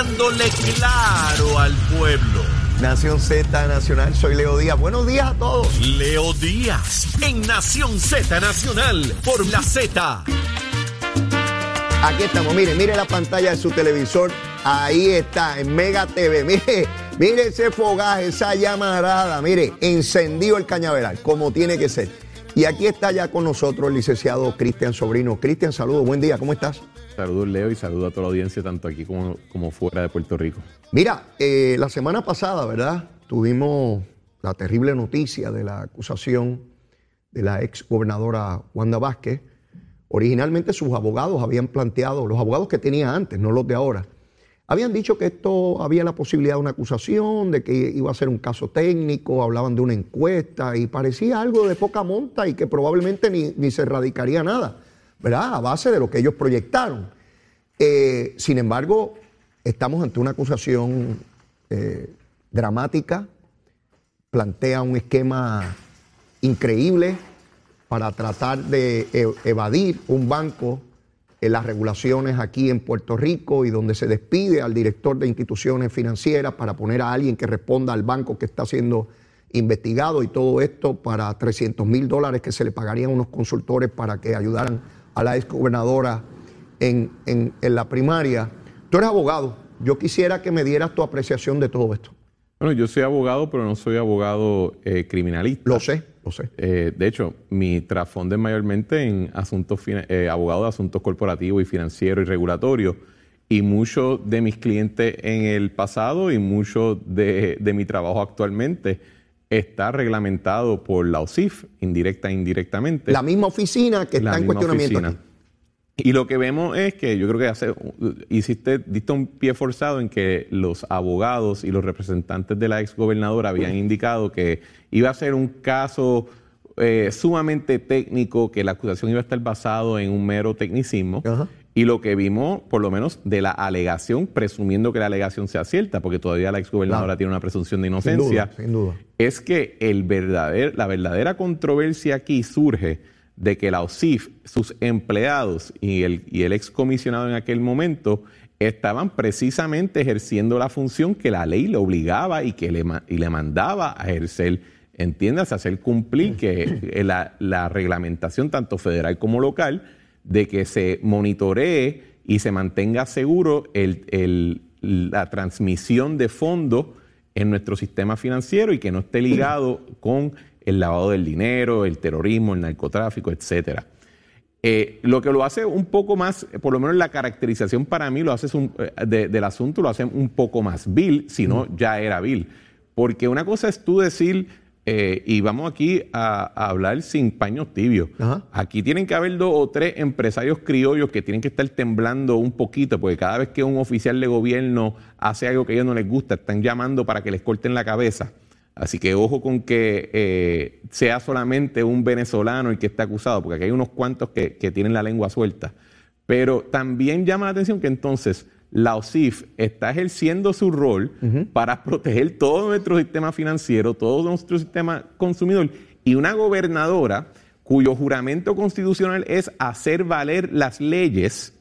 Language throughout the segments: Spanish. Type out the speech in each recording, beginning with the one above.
hablándole claro al pueblo. Nación Z Nacional, soy Leo Díaz. Buenos días a todos. Leo Díaz, en Nación Z Nacional, por la Z. Aquí estamos, mire, mire la pantalla de su televisor. Ahí está, en Mega TV. Mire, mire ese fogaje, esa llamarada. Mire, encendido el cañaveral, como tiene que ser. Y aquí está ya con nosotros el licenciado Cristian Sobrino. Cristian, saludos, buen día, ¿cómo estás? Saludos Leo y saludos a toda la audiencia, tanto aquí como, como fuera de Puerto Rico. Mira, eh, la semana pasada, ¿verdad? Tuvimos la terrible noticia de la acusación de la ex gobernadora Wanda Vázquez. Originalmente sus abogados habían planteado, los abogados que tenía antes, no los de ahora, habían dicho que esto había la posibilidad de una acusación, de que iba a ser un caso técnico, hablaban de una encuesta y parecía algo de poca monta y que probablemente ni, ni se radicaría nada, ¿verdad? A base de lo que ellos proyectaron. Eh, sin embargo, estamos ante una acusación eh, dramática, plantea un esquema increíble para tratar de e- evadir un banco en las regulaciones aquí en Puerto Rico y donde se despide al director de instituciones financieras para poner a alguien que responda al banco que está siendo investigado y todo esto para 300 mil dólares que se le pagarían a unos consultores para que ayudaran a la exgobernadora en, en, en la primaria. Tú eres abogado, yo quisiera que me dieras tu apreciación de todo esto. Bueno, yo soy abogado, pero no soy abogado eh, criminalista. Lo sé, lo sé. Eh, de hecho, mi trasfondo es mayormente en asuntos, eh, abogado de asuntos corporativos y financieros y regulatorios. Y muchos de mis clientes en el pasado y mucho de, de mi trabajo actualmente está reglamentado por la OSIF, indirecta e indirectamente. La misma oficina que está en cuestionamiento oficina. aquí. Y lo que vemos es que yo creo que hace, hiciste, diste un pie forzado en que los abogados y los representantes de la exgobernadora habían indicado que iba a ser un caso eh, sumamente técnico, que la acusación iba a estar basado en un mero tecnicismo. Ajá. Y lo que vimos, por lo menos de la alegación, presumiendo que la alegación sea cierta, porque todavía la exgobernadora Claro. tiene una presunción de Sin inocencia, duda, sin duda. es que el verdader- la verdadera controversia aquí surge de que la OSIF, sus empleados y el, y el excomisionado en aquel momento estaban precisamente ejerciendo la función que la ley le obligaba y que le, ma- y le mandaba a ejercer, entiendas, hacer cumplir que eh, la, la reglamentación tanto federal como local de que se monitoree y se mantenga seguro el- el- la transmisión de fondos en nuestro sistema financiero y que no esté ligado con el lavado del dinero, el terrorismo, el narcotráfico, etcétera. Eh, lo que lo hace un poco más, por lo menos la caracterización para mí lo hace un- eh, de- del asunto lo hace un poco más vil, si no ya era vil. Porque una cosa es tú decir, eh, y vamos aquí a, a hablar sin paños tibios, Ajá. aquí tienen que haber dos o tres empresarios criollos que tienen que estar temblando un poquito, porque cada vez que un oficial de gobierno hace algo que a ellos no les gusta, están llamando para que les corten la cabeza. Así que ojo con que eh, sea solamente un venezolano el que está acusado, porque aquí hay unos cuantos que, que tienen la lengua suelta. Pero también llama la atención que entonces la OSIF está ejerciendo su rol para proteger todo nuestro sistema financiero, todo nuestro sistema consumidor. Y una gobernadora cuyo juramento constitucional es hacer valer las leyes,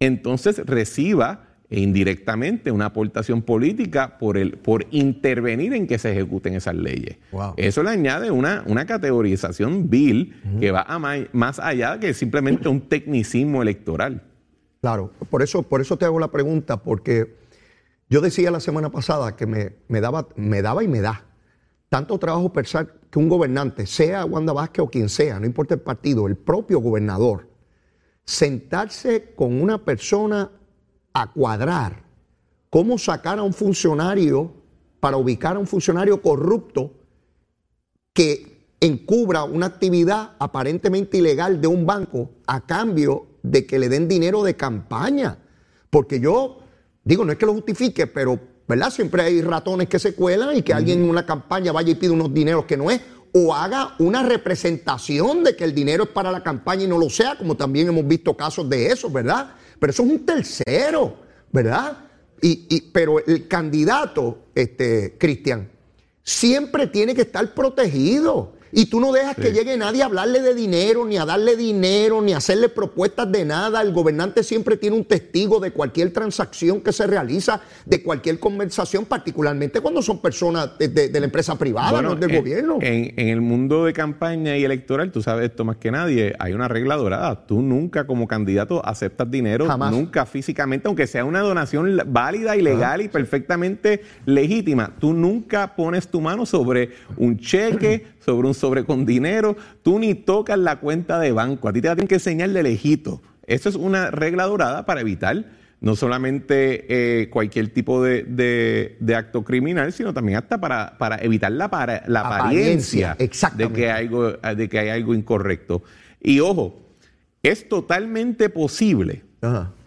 entonces reciba indirectamente una aportación política por, el, por intervenir en que se ejecuten esas leyes. Wow. Eso le añade una, una categorización vil que va a más allá que simplemente un tecnicismo electoral. Claro, por eso, por eso te hago la pregunta, porque yo decía la semana pasada que me, me daba, me daba y me da tanto trabajo pensar que un gobernante, sea Wanda Vázquez o quien sea, no importa el partido, el propio gobernador, sentarse con una persona a cuadrar cómo sacar a un funcionario para ubicar a un funcionario corrupto que encubra una actividad aparentemente ilegal de un banco a cambio de que le den dinero de campaña. Porque yo digo, no es que lo justifique, pero ¿verdad? Siempre hay ratones que se cuelan y que alguien en una campaña vaya y pida unos dineros que no es, o haga una representación de que el dinero es para la campaña y no lo sea, como también hemos visto casos de eso, ¿verdad? Pero eso es un tercero, ¿verdad? Y, y- pero el candidato, este, Cristian, siempre tiene que estar protegido. Y tú no dejas que llegue nadie a hablarle de dinero, ni a darle dinero, ni a hacerle propuestas de nada. El gobernante siempre tiene un testigo de cualquier transacción que se realiza, de cualquier conversación, particularmente cuando son personas de, la empresa privada, no del gobierno. En, el mundo de campaña y electoral, tú sabes esto más que nadie, hay una regla dorada. Tú nunca como candidato aceptas dinero, nunca físicamente, aunque sea una donación válida y legal y perfectamente legítima. Tú nunca pones tu mano sobre un cheque sobre un sobre con dinero, tú ni tocas la cuenta de banco, a ti te tienen que enseñar de lejito. Eso es una regla dorada para evitar no solamente eh, cualquier tipo de, acto criminal, sino también hasta para, para evitar la, para, la apariencia, de, que algo, de que hay algo incorrecto. Y ojo, es totalmente posible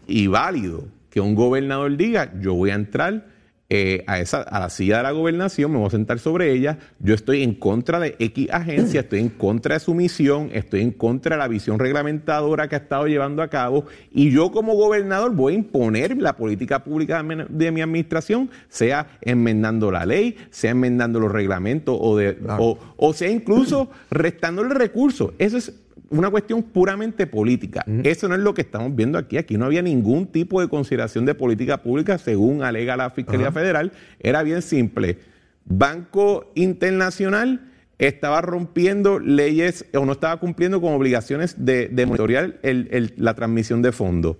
y válido que un gobernador diga, yo voy a entrar eh, a, esa, a la silla de la gobernación, me voy a sentar sobre ella, yo estoy en contra de X agencia, estoy en contra de su misión, estoy en contra de la visión reglamentadora que ha estado llevando a cabo. Y yo como gobernador voy a imponer la política pública de mi administración, sea enmendando la ley, sea enmendando los reglamentos o, de, o, o sea incluso restándole recursos. Eso es una cuestión puramente política. Eso no es lo que estamos viendo aquí. Aquí no había ningún tipo de consideración de política pública según alega la Fiscalía Federal. Era bien simple. Banco Internacional estaba rompiendo leyes o no estaba cumpliendo con obligaciones de, monitorear la transmisión de fondos.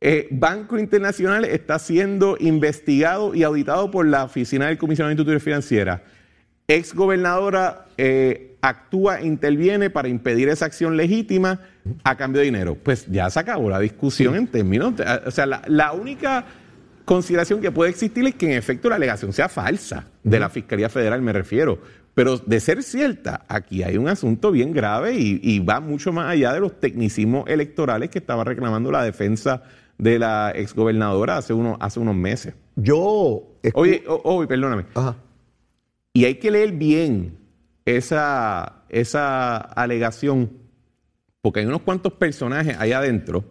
Eh, Banco Internacional está siendo investigado y auditado por la Oficina del Comisionado de Financiera. Ex gobernadora eh, actúa, interviene para impedir esa acción legítima a cambio de dinero. Pues ya se acabó la discusión en términos, o sea, la, única consideración que puede existir es que en efecto la alegación sea falsa, de la Fiscalía Federal me refiero. Pero de ser cierta, aquí hay un asunto bien grave y, va mucho más allá de los tecnicismos electorales que estaba reclamando la defensa de la exgobernadora hace, uno, hace unos meses. Yo... Oye, oye, perdóname. Y hay que leer bien esa, esa alegación, porque hay unos cuantos personajes ahí adentro,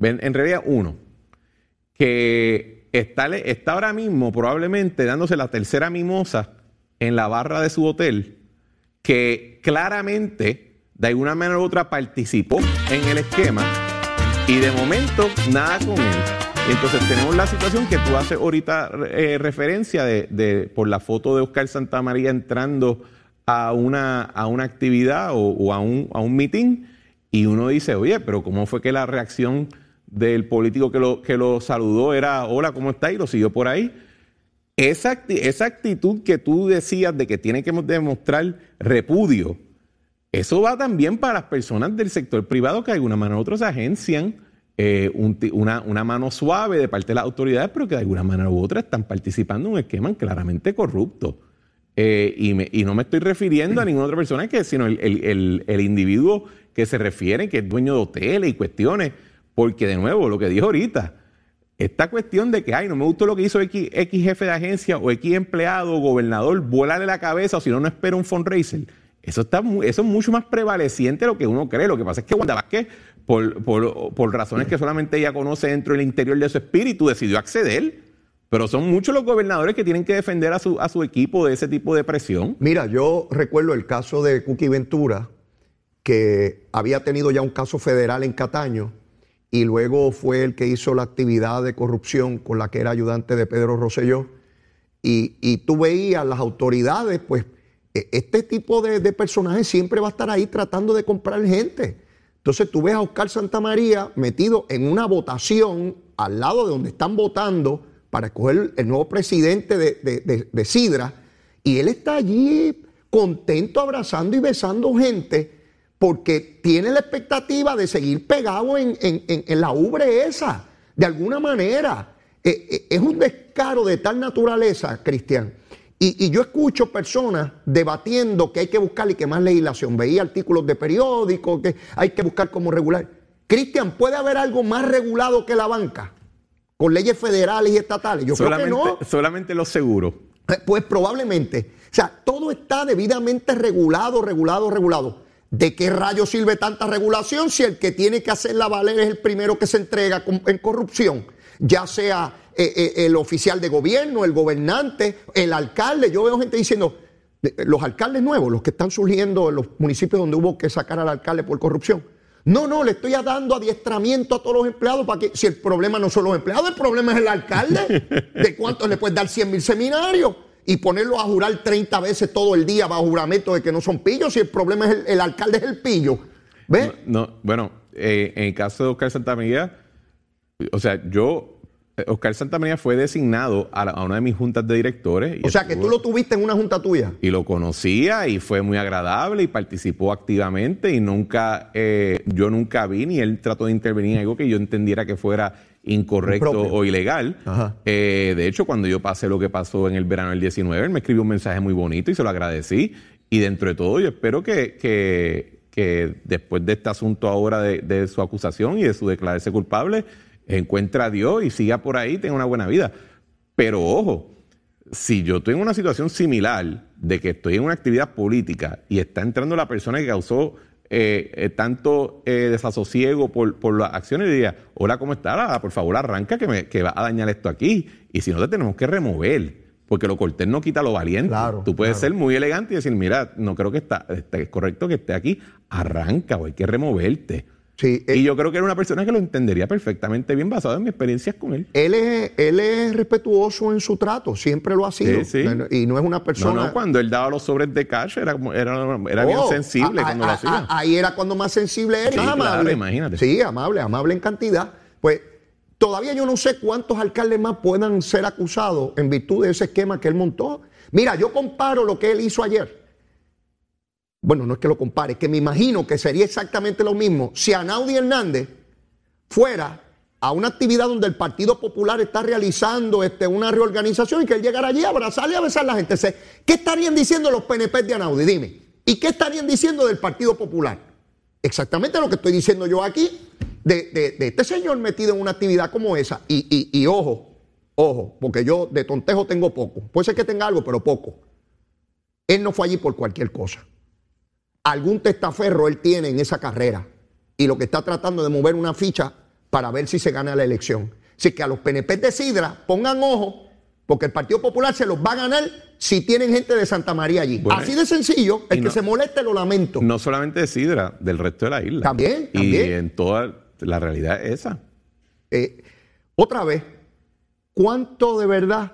en realidad uno, que está, está ahora mismo probablemente dándose la tercera mimosa en la barra de su hotel, que claramente, de alguna manera u otra, participó en el esquema y de momento nada con él. Entonces tenemos la situación que tú haces ahorita eh, referencia de, por la foto de Oscar Santamaría entrando a una, a una actividad o, a, un, a un meeting y uno dice, oye, pero ¿cómo fue que la reacción del político que lo, que lo saludó era, hola, ¿cómo está? Y lo siguió por ahí. Esa, esa actitud que tú decías de que tiene que demostrar repudio, eso va también para las personas del sector privado que de alguna manera u agencian eh, una, una, mano suave de parte de las autoridades, pero que de alguna manera u otra están participando en un esquema claramente corrupto. Eh, y, no me estoy refiriendo a ninguna otra persona que, sino el, individuo que se refiere, que es dueño de hoteles y cuestiones. Porque, de nuevo, lo que dijo ahorita, esta cuestión de que, ay, no me gustó lo que hizo X, jefe de agencia o X empleado o gobernador, vuélale la cabeza o si no, no espera un fundraiser. Eso, está, eso es mucho más prevaleciente de lo que uno cree. Lo que pasa es que Wanda Vázquez, por razones que solamente ella conoce dentro del interior de su espíritu, decidió acceder pero son muchos los gobernadores que tienen que defender a su, a su equipo de ese tipo de presión. Mira, yo recuerdo el caso de Cookie Ventura, que había tenido ya un caso federal en Cataño y luego fue el que hizo la actividad de corrupción con la que era ayudante de Pedro Rosselló. Y, y tú veías las autoridades, pues e, este tipo de, de personajes siempre va a estar ahí tratando de comprar gente. Entonces tú ves a Oscar Santamaría metido en una votación al lado de donde están votando para escoger el nuevo presidente de, Sidra, y él está allí contento abrazando y besando gente porque tiene la expectativa de seguir pegado en, la ubre esa, de alguna manera. Eh, eh, es un descaro de tal naturaleza, Cristian. Y, yo escucho personas debatiendo que hay que buscar y que más legislación. Veía artículos de periódicos que hay que buscar como regular. Cristian, ¿puede haber algo más regulado que la banca? Con leyes federales y estatales. Yo creo que no. Solamente lo seguro. Eh, pues probablemente. O sea, todo está debidamente regulado, regulado, regulado. ¿De qué rayo sirve tanta regulación si el que tiene que hacerla valer es el primero que se entrega en corrupción? Ya sea eh, eh, el oficial de gobierno, el gobernante, el alcalde. Yo veo gente diciendo, los alcaldes nuevos, los que están surgiendo en los municipios donde hubo que sacar al alcalde por corrupción. No, no, le estoy dando adiestramiento a todos los empleados para que, si el problema no son los empleados, el problema es el alcalde. ¿De cuánto le puedes dar 100 mil seminarios? Y ponerlo a jurar 30 veces todo el día bajo juramento de que no son pillos, si el problema es el, alcalde es el pillo. ¿Ves? No, bueno, eh, en el caso de Oscar Santamaría, o sea, yo Oscar Santamaría fue designado a, una de mis juntas de directores. o sea, que tú lo tuviste en una junta tuya. Y lo conocía y fue muy agradable y participó activamente y nunca, eh, yo nunca vi ni él trató de intervenir en algo que yo entendiera que fuera incorrecto o ilegal. Eh, de hecho, cuando yo pasé lo que pasó en el verano del 19, él me escribió un mensaje muy bonito y se lo agradecí. Y dentro de todo, yo espero que, que, después de este asunto ahora de, de su acusación y de su declararse culpable, encuentra a Dios y siga por ahí, tenga una buena vida. Pero ojo, si yo estoy en una situación similar de que estoy en una actividad política y está entrando la persona que causó eh, eh, tanto eh, desasosiego por, por, las acciones, diría, hola, ¿cómo está? Por favor, arranca que, me, que va a dañar esto aquí. Y si no, te tenemos que remover. Porque lo cortés no quita lo valiente. Claro, Tú puedes ser muy elegante y decir, mira, no creo que está, está, es correcto que esté aquí. Arranca, o hay que removerte. Y eh, yo creo que era una persona que lo entendería perfectamente bien basado en mis experiencias con él. Él es, él es respetuoso en su trato, siempre lo ha sido. Y no es una persona. No, no, cuando él daba los sobres de cash era, era, era bien oh, sensible cuando lo hacía. ahí era cuando más sensible era. Sí, amable. imagínate. Sí, amable, amable en cantidad. Pues todavía yo no sé cuántos alcaldes más puedan ser acusados en virtud de ese esquema que él montó. Mira, yo comparo lo que él hizo ayer bueno, no es que lo compare, que me imagino que sería exactamente lo mismo si Anaudi Hernández fuera a una actividad donde el Partido Popular está realizando este, una reorganización y que él llegara allí a abrazarle y a besar a la gente. ¿Qué estarían diciendo los PNP de Anaudi? Dime. ¿Y qué estarían diciendo del Partido Popular? Exactamente lo que estoy diciendo yo aquí, de, este señor metido en una actividad como esa. Y, y ojo, ojo, porque yo de tontejo tengo poco. Puede ser que tenga algo, pero poco. Él no fue allí por cualquier cosa algún testaferro él tiene en esa carrera y lo que está tratando de mover una ficha para ver si se gana la elección. Así que a los PNP de Sidra pongan ojo, porque el Partido Popular se los va a ganar si tienen gente de Santa María allí. Así de sencillo, el que se moleste lo lamento. No solamente de Sidra, del resto de la isla. También, Y en toda la realidad esa. Eh, otra vez, ¿cuánto de verdad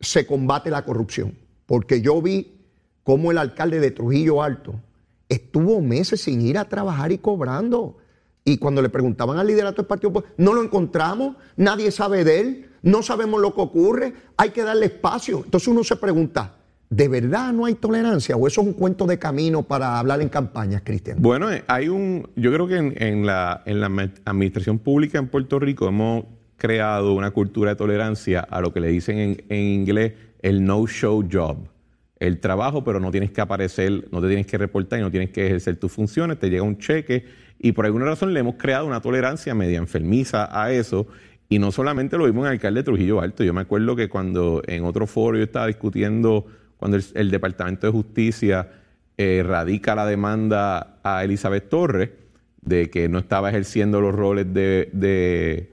se combate la corrupción? Porque yo vi cómo el alcalde de Trujillo Alto estuvo meses sin ir a trabajar y cobrando. Y cuando le preguntaban al liderato del Partido Popular, no lo encontramos, nadie sabe de él, no sabemos lo que ocurre, hay que darle espacio. Entonces uno se pregunta, ¿de verdad no hay tolerancia o eso es un cuento de camino para hablar en campañas, Cristian? Bueno, eh, hay un, yo creo que en, la, en la administración pública en Puerto Rico hemos creado una cultura de tolerancia a lo que le dicen en, en inglés el no-show job el trabajo, pero no tienes que aparecer, no te tienes que reportar y no tienes que ejercer tus funciones, te llega un cheque y por alguna razón le hemos creado una tolerancia media enfermiza a eso y no solamente lo vimos en el alcalde de Trujillo Alto, yo me acuerdo que cuando en otro foro yo estaba discutiendo, cuando el, Departamento de Justicia eh, radica la demanda a Elizabeth Torres de que no estaba ejerciendo los roles de, de,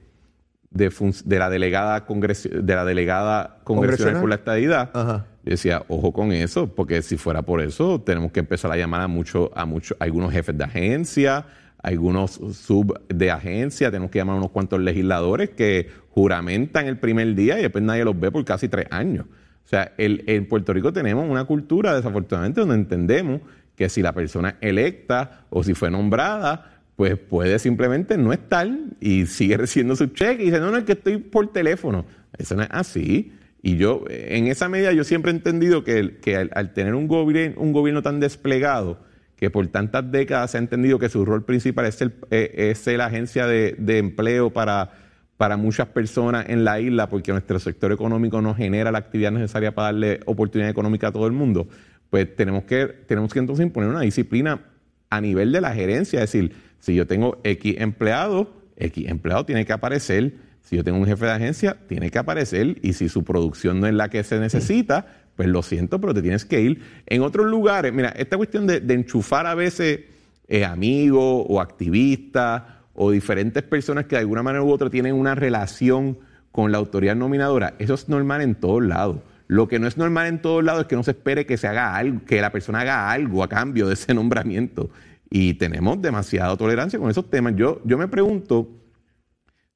de, la delegada de la delegada congresional por la estadidad. Ajá yo decía, ojo con eso, porque si fuera por eso, tenemos que empezar a llamar a muchos, a muchos, algunos jefes de agencia, algunos sub de agencia, tenemos que llamar a unos cuantos legisladores que juramentan el primer día y después nadie los ve por casi tres años. O sea, el, en Puerto Rico tenemos una cultura, desafortunadamente, donde entendemos que si la persona electa o si fue nombrada, pues puede simplemente no estar y sigue recibiendo su cheque y dice, no, no, es que estoy por teléfono. Eso no es así. Y yo, en esa medida, yo siempre he entendido que, que al, tener un, gobierno, un gobierno tan desplegado, que por tantas décadas se ha entendido que su rol principal es, el, eh, es la agencia de, empleo para, para muchas personas en la isla, porque nuestro sector económico no genera la actividad necesaria para darle oportunidad económica a todo el mundo, pues tenemos que, tenemos que entonces imponer una disciplina a nivel de la gerencia, es decir, si yo tengo X empleado, X empleado tiene que aparecer si yo tengo un jefe de agencia, tiene que aparecer y si su producción no es la que se necesita, pues lo siento, pero te tienes que ir. En otros lugares, mira, esta cuestión de, enchufar a veces eh, amigos o activistas o diferentes personas que de alguna manera u otra tienen una relación con la autoridad nominadora, eso es normal en todos lados. Lo que no es normal en todos lados es que no se espere que se haga algo, que la persona haga algo a cambio de ese nombramiento. Y tenemos demasiada tolerancia con esos temas. Yo, yo me pregunto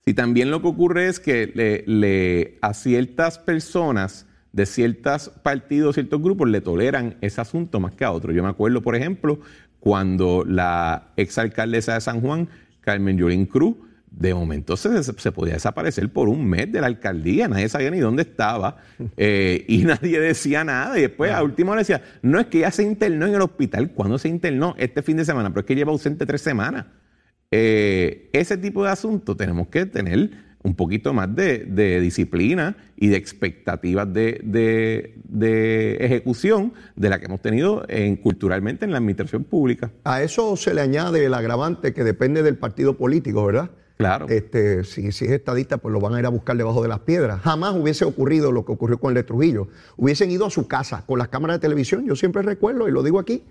si también lo que ocurre es que le, a ciertas personas de ciertos partidos, ciertos grupos, le toleran ese asunto más que a otros. Yo me acuerdo, por ejemplo, cuando la exalcaldesa de San Juan, Carmen Yolín Cruz, de momento se, se, podía desaparecer por un mes de la alcaldía, nadie sabía ni dónde estaba eh, y nadie decía nada. Y después a último hora decía, no es que ya se internó en el hospital, ¿cuándo se internó? Este fin de semana, pero es que lleva ausente tres semanas. Eh, ese tipo de asuntos tenemos que tener un poquito más de, disciplina y de expectativas de, ejecución de la que hemos tenido en, culturalmente en la administración pública. A eso se le añade el agravante que depende del partido político, ¿verdad? Claro. Este, si, si, es estadista, pues lo van a ir a buscar debajo de las piedras. Jamás hubiese ocurrido lo que ocurrió con el de Trujillo. Hubiesen ido a su casa con las cámaras de televisión. Yo siempre recuerdo, y lo digo aquí,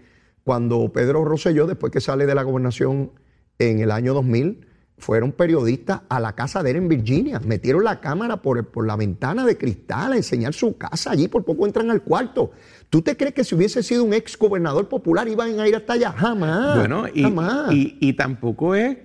cuando Pedro Rosselló, después que sale de la gobernación en el año 2000, fueron periodistas a la casa de él en Virginia. Metieron la cámara por, por la ventana de cristal a enseñar su casa allí. Por poco entran al cuarto. ¿Tú te crees que si hubiese sido un ex gobernador popular iban a ir hasta allá? Jamás. Bueno, y, jamás. y tampoco es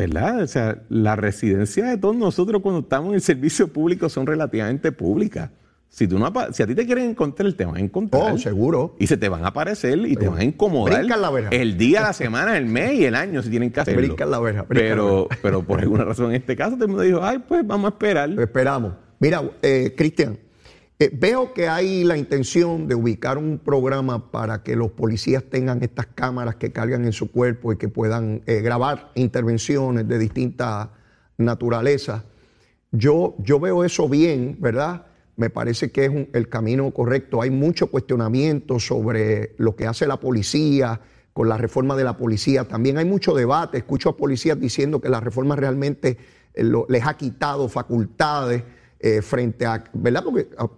¿verdad? O sea, la residencia de todos nosotros cuando estamos en el servicio público son relativamente públicas. Si, tú no, si a ti te quieren encontrar, te van a encontrar. Oh, seguro. Y se te van a aparecer y te van a incomodar. la verja. El día, la semana, el mes y el año si tienen que hacerlo. Brincan la verja. pero, pero por alguna razón en este caso todo el mundo dijo, ay, pues vamos a esperar. esperamos. Mira, eh, Cristian, eh, veo que hay la intención de ubicar un programa para que los policías tengan estas cámaras que cargan en su cuerpo y que puedan eh, grabar intervenciones de distinta naturaleza. Yo, yo veo eso bien, ¿verdad? Me parece que es el camino correcto. Hay mucho cuestionamiento sobre lo que hace la policía con la reforma de la policía. También hay mucho debate. Escucho a policías diciendo que la reforma realmente eh, les ha quitado facultades eh, frente a, ¿verdad? Porque ah,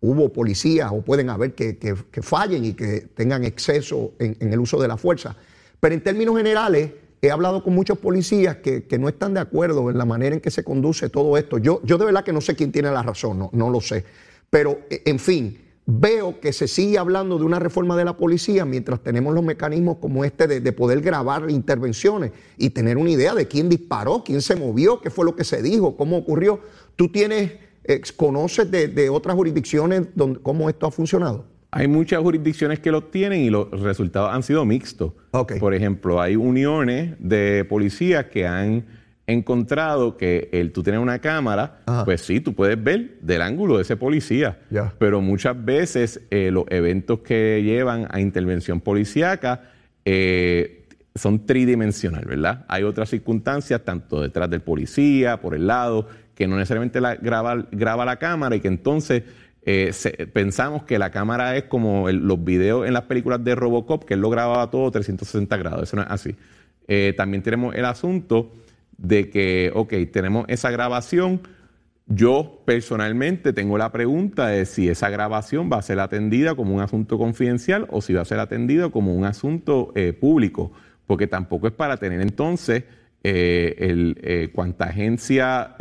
hubo policías o pueden haber que, fallen y que tengan exceso en el uso de la fuerza. Pero en términos generales, he hablado con muchos policías que, no están de acuerdo en la manera en que se conduce todo esto. Yo, yo de verdad que no sé quién tiene la razón, no, lo sé. Pero, e, en fin, veo que se sigue hablando de una reforma de la policía mientras tenemos los mecanismos como este de, poder grabar intervenciones y tener una idea de quién disparó, quién se movió, qué fue lo que se dijo, cómo ocurrió. ¿Tú tienes, conoces de, otras jurisdicciones cómo esto ha funcionado? Hay muchas jurisdicciones que lo tienen y los resultados han sido mixtos. Por ejemplo, hay uniones de policías que han encontrado que el tú tienes una cámara, pues sí, tú puedes ver del ángulo de ese policía. Pero muchas veces eh, los eventos que llevan a intervención policíaca eh, son tridimensionales, ¿verdad? Hay otras circunstancias, tanto detrás del policía, por el lado, que no necesariamente la, graba, graba la cámara y que entonces eh, pensamos que la cámara es como los videos en las películas de Robocop, que él lo grababa todo 360 grados. Eso no es así. Eh, también tenemos el asunto de que, ok, tenemos esa grabación. Yo personalmente tengo la pregunta de si esa grabación va a ser atendida como un asunto confidencial o si va a ser atendida como un asunto eh, público, porque tampoco es para tener entonces cuánta agencia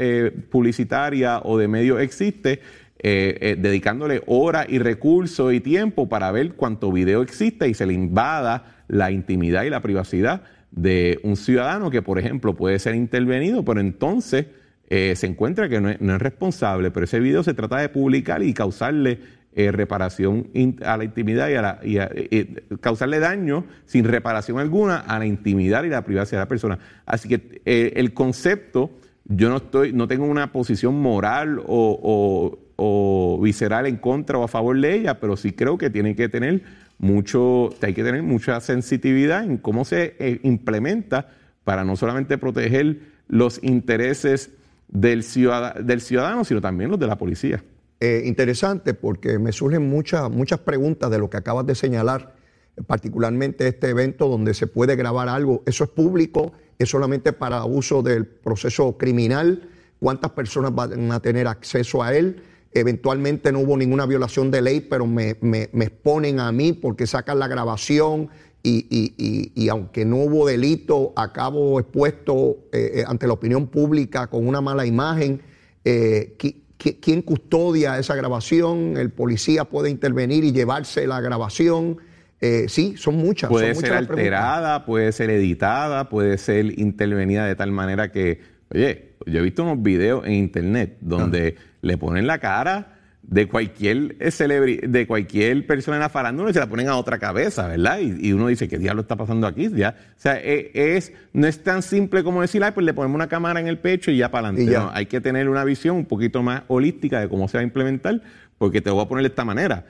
publicitaria o de medios existe eh, eh, dedicándole horas y recursos y tiempo para ver cuánto video existe y se le invada la intimidad y la privacidad de un ciudadano que, por ejemplo, puede ser intervenido, pero entonces eh, se encuentra que no es, responsable, pero ese video se trata de publicar y causarle reparación a la intimidad y, a la, causarle daño sin reparación alguna a la intimidad y la privacidad de la persona. Así que el concepto, yo no estoy, no tengo una posición moral o visceral en contra o a favor de ella, pero sí creo que tiene que tener mucho, hay que tener mucha sensitividad en cómo se eh, implementa para no solamente proteger los intereses del ciudadano, del ciudadano sino también los de la policía. Eh, interesante porque me surgen muchas, muchas preguntas de lo que acabas de señalar, particularmente este evento donde se puede grabar algo. ¿Eso es público? ¿Es solamente para uso del proceso criminal? ¿Cuántas personas van a tener acceso a él? Eventualmente no hubo ninguna violación de ley, pero me, exponen a mí porque sacan la grabación y, aunque no hubo delito, acabo expuesto eh, eh, ante la opinión pública con una mala imagen. Eh, quién custodia esa grabación, el policía puede intervenir y llevarse la grabación. Eh, sí, son muchas. Puede ser alterada, puede ser editada, puede ser intervenida de tal manera que, oye, yo he visto unos videos en internet donde le ponen la cara de cualquier de cualquier persona en la farándula y se la ponen a otra cabeza, ¿verdad? Y, uno dice, ¿qué diablo está pasando aquí? Ya, o sea, e, es, no es tan simple como decir, ay, pues le ponemos una cámara en el pecho y ya para adelante. hay que tener una visión un poquito más holística de cómo se va a implementar, porque te voy a poner de esta manera.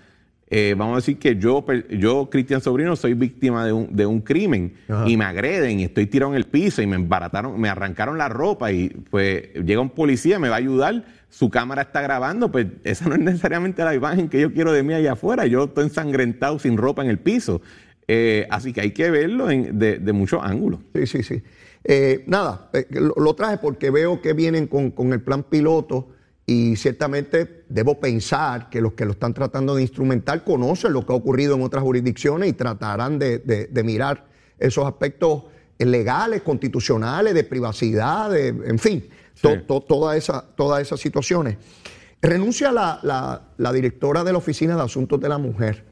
Eh, vamos a decir que yo, yo Cristian Sobrino, soy víctima de un, de un crimen y me agreden y estoy tirado en el piso y me embarataron, me arrancaron la ropa y pues llega un policía, me va a ayudar, su cámara está grabando, pues esa no es necesariamente la imagen que yo quiero de mí allá afuera, yo estoy ensangrentado sin ropa en el piso. Eh, así que hay que verlo de, muchos ángulos. Sí, sí, sí. Eh, nada, lo, traje porque veo que vienen con, con el plan piloto y ciertamente debo pensar que los que lo están tratando de instrumentar conocen lo que ha ocurrido en otras jurisdicciones y tratarán de, mirar esos aspectos legales, constitucionales, de privacidad, en fin, todas esas situaciones. Renuncia la, la, directora de la Oficina de Asuntos de la Mujer.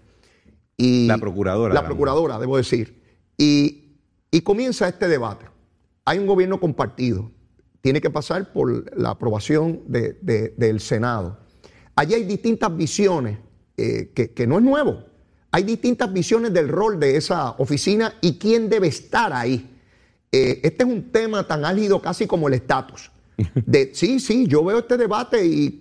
Y la procuradora. La procuradora, debo decir. Y, y comienza este debate. Hay un gobierno compartido tiene que pasar por la aprobación del Senado. Allí hay distintas visiones, eh, que, no es nuevo. Hay distintas visiones del rol de esa oficina y quién debe estar ahí. Eh, este es un tema tan álgido casi como el estatus. Sí, sí, yo veo este debate y,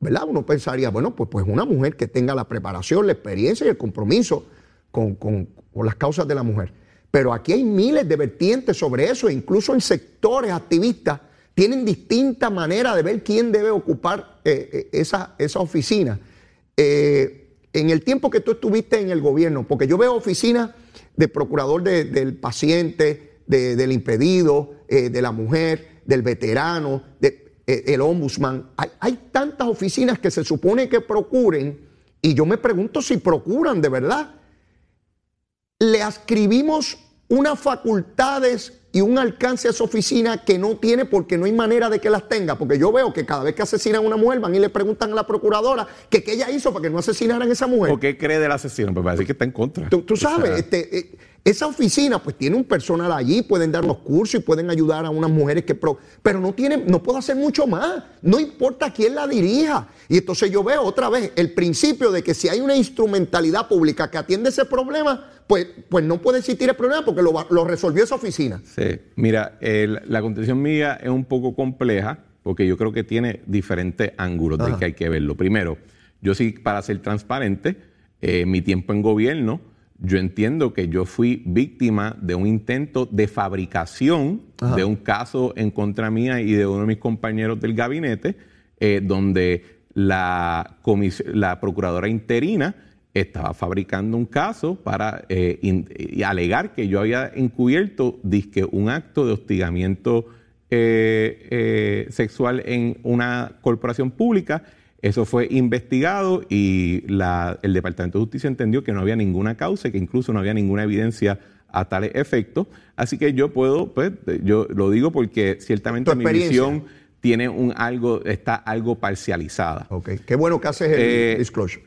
¿verdad? Uno pensaría, bueno, pues, pues una mujer que tenga la preparación, la experiencia y el compromiso con, con las causas de la mujer. Pero aquí hay miles de vertientes sobre eso, incluso en sectores activistas tienen distinta manera de ver quién debe ocupar eh, eh, esa, esa, oficina. Eh, en el tiempo que tú estuviste en el gobierno, porque yo veo oficinas de procurador del paciente, del impedido, de la mujer, del veterano, del ombudsman. Hay, hay tantas oficinas que se supone que procuren y yo me pregunto si procuran de verdad le ascribimos unas facultades y un alcance a esa oficina que no tiene porque no hay manera de que las tenga. Porque yo veo que cada vez que asesinan a una mujer van y le preguntan a la procuradora que qué ella hizo para que no asesinaran a esa mujer. ¿Por qué cree del asesino? Pues parece que está en contra. Tú, sabes, este, eh, esa oficina pues tiene un personal allí, pueden dar los cursos y pueden ayudar a unas mujeres que... pero no tiene, no puede hacer mucho más. No importa quién la dirija. Y entonces yo veo otra vez el principio de que si hay una instrumentalidad pública que atiende ese problema, pues, pues no puede existir el problema porque lo, resolvió esa oficina. Sí, mira, la contención mía es un poco compleja porque yo creo que tiene diferentes ángulos de que hay que verlo. Primero, yo sí, para ser transparente, eh, mi tiempo en gobierno yo entiendo que yo fui víctima de un intento de fabricación de un caso en contra mía y de uno de mis compañeros del gabinete, eh, donde la, la procuradora interina estaba fabricando un caso para eh, alegar que yo había encubierto disque un acto de hostigamiento eh, sexual en una corporación pública eso fue investigado y el Departamento de Justicia entendió que no había ninguna causa, que incluso no había ninguna evidencia a tal efecto. Así que yo puedo, pues, yo lo digo porque ciertamente mi visión tiene un algo, está algo parcializada. Ok, qué bueno que haces el eh, disclosure.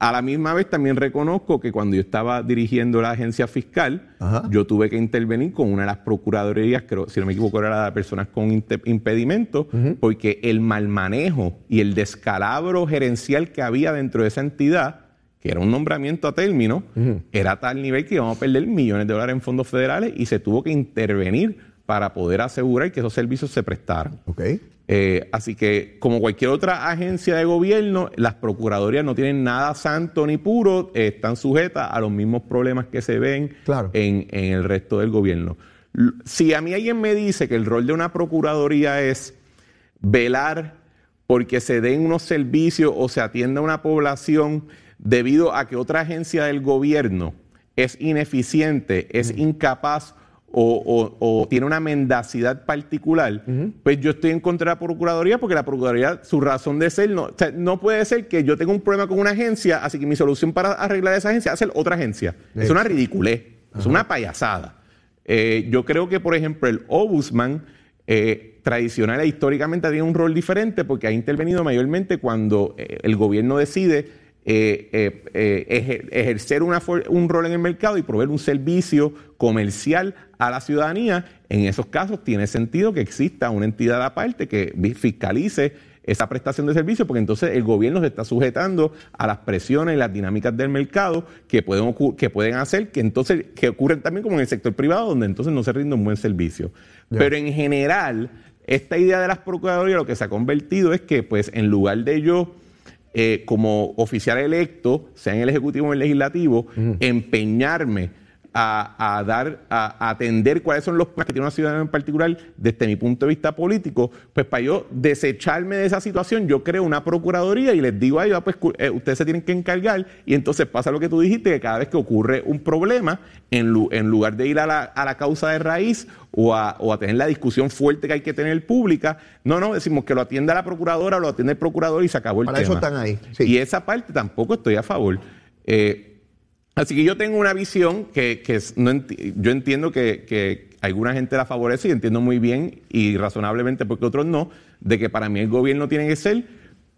A la misma vez también reconozco que cuando yo estaba dirigiendo la agencia fiscal, yo tuve que intervenir con una de las procuradurías, creo, si no me equivoco, era la de personas con impedimentos, porque el mal manejo y el descalabro gerencial que había dentro de esa entidad, que era un nombramiento a término, era a tal nivel que íbamos a perder millones de dólares en fondos federales y se tuvo que intervenir para poder asegurar que esos servicios se prestaran. Okay. Eh, así que, como cualquier otra agencia de gobierno, las procuradurías no tienen nada santo ni puro, eh, están sujetas a los mismos problemas que se ven en, el resto del gobierno. Si a mí alguien me dice que el rol de una procuraduría es velar porque se den unos servicios o se atienda a una población debido a que otra agencia del gobierno es ineficiente, es incapaz o, tiene una mendacidad particular, pues yo estoy en contra de la Procuraduría porque la Procuraduría, su razón de ser, no, no puede ser que yo tenga un problema con una agencia, así que mi solución para arreglar esa agencia es hacer otra agencia. Es una ridiculez, es una payasada. Eh, yo creo que, por ejemplo, el Ombudsman eh, tradicional e históricamente tiene un rol diferente porque ha intervenido mayormente cuando eh, el gobierno decide ejercer un rol en el mercado y proveer un servicio comercial a la ciudadanía. En esos casos tiene sentido que exista una entidad aparte que fiscalice esa prestación de servicio, porque entonces el gobierno se está sujetando a las presiones y las dinámicas del mercado que pueden, que pueden hacer que entonces, que ocurren también como en el sector privado, donde entonces no se rinde un buen servicio. Pero en general, esta idea de las procuradorías lo que se ha convertido es que, pues, en lugar de yo, eh, como oficial electo, sea en el Ejecutivo o en el Legislativo, empeñarme a, dar, a, atender cuáles son los planes que tiene una ciudadana en particular desde mi punto de vista político, pues para yo desecharme de esa situación, yo creo una procuraduría y les digo a ellos, pues eh, ustedes se tienen que encargar y entonces pasa lo que tú dijiste, que cada vez que ocurre un problema, en, en lugar de ir a la, a la causa de raíz o a, o a, tener la discusión fuerte que hay que tener pública. No, no, decimos que lo atienda la procuradora, lo atiende el procurador y se acabó el tema. Para eso están ahí. Y esa parte tampoco estoy a favor. Eh, Así que yo tengo una visión que, yo entiendo que, alguna gente la favorece y entiendo muy bien y razonablemente porque otros no, de que para mí el gobierno tiene que ser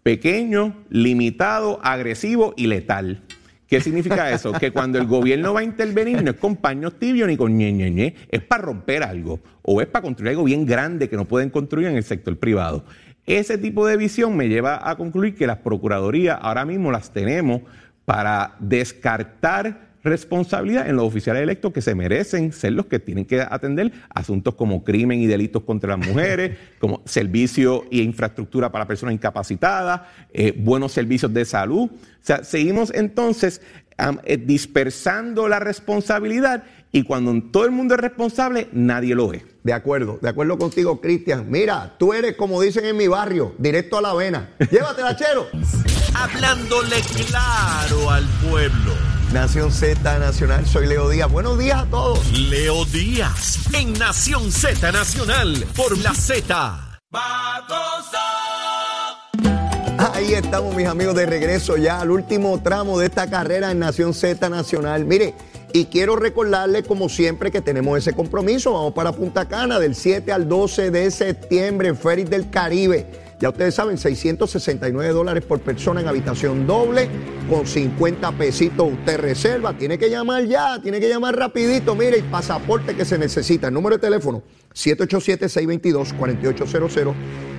pequeño, limitado, agresivo y letal. ¿Qué significa eso? que cuando el gobierno va a intervenir no es con paños tibios ni con ñe, es para romper algo o es para construir algo bien grande que no pueden construir en el sector privado. Ese tipo de visión me lleva a concluir que las procuradorías ahora mismo las tenemos para descartar responsabilidad en los oficiales electos que se merecen ser los que tienen que atender asuntos como crimen y delitos contra las mujeres, como servicio e infraestructura para personas incapacitadas, eh, buenos servicios de salud. O sea, seguimos entonces eh, dispersando la responsabilidad y cuando todo el mundo es responsable, nadie lo es. De acuerdo, de acuerdo contigo, Cristian. Mira, tú eres, como dicen en mi barrio, directo a la vena. Llévatela, chero. Hablándole claro al pueblo. Nación Z Nacional, soy Leo Díaz. Buenos días a todos. Leo Díaz, en Nación Z Nacional, por la Z. Ahí estamos, mis amigos, de regreso ya al último tramo de esta carrera en Nación Z Nacional. Mire, y quiero recordarles, como siempre, que tenemos ese compromiso. Vamos para Punta Cana del 7 al 12 de septiembre en Ferris del Caribe. Ya ustedes saben, 669 dólares por persona en habitación doble, con 50 pesitos usted reserva. Tiene que llamar ya, tiene que llamar rapidito. Mire, el pasaporte que se necesita. El número de teléfono, 787-622-4800,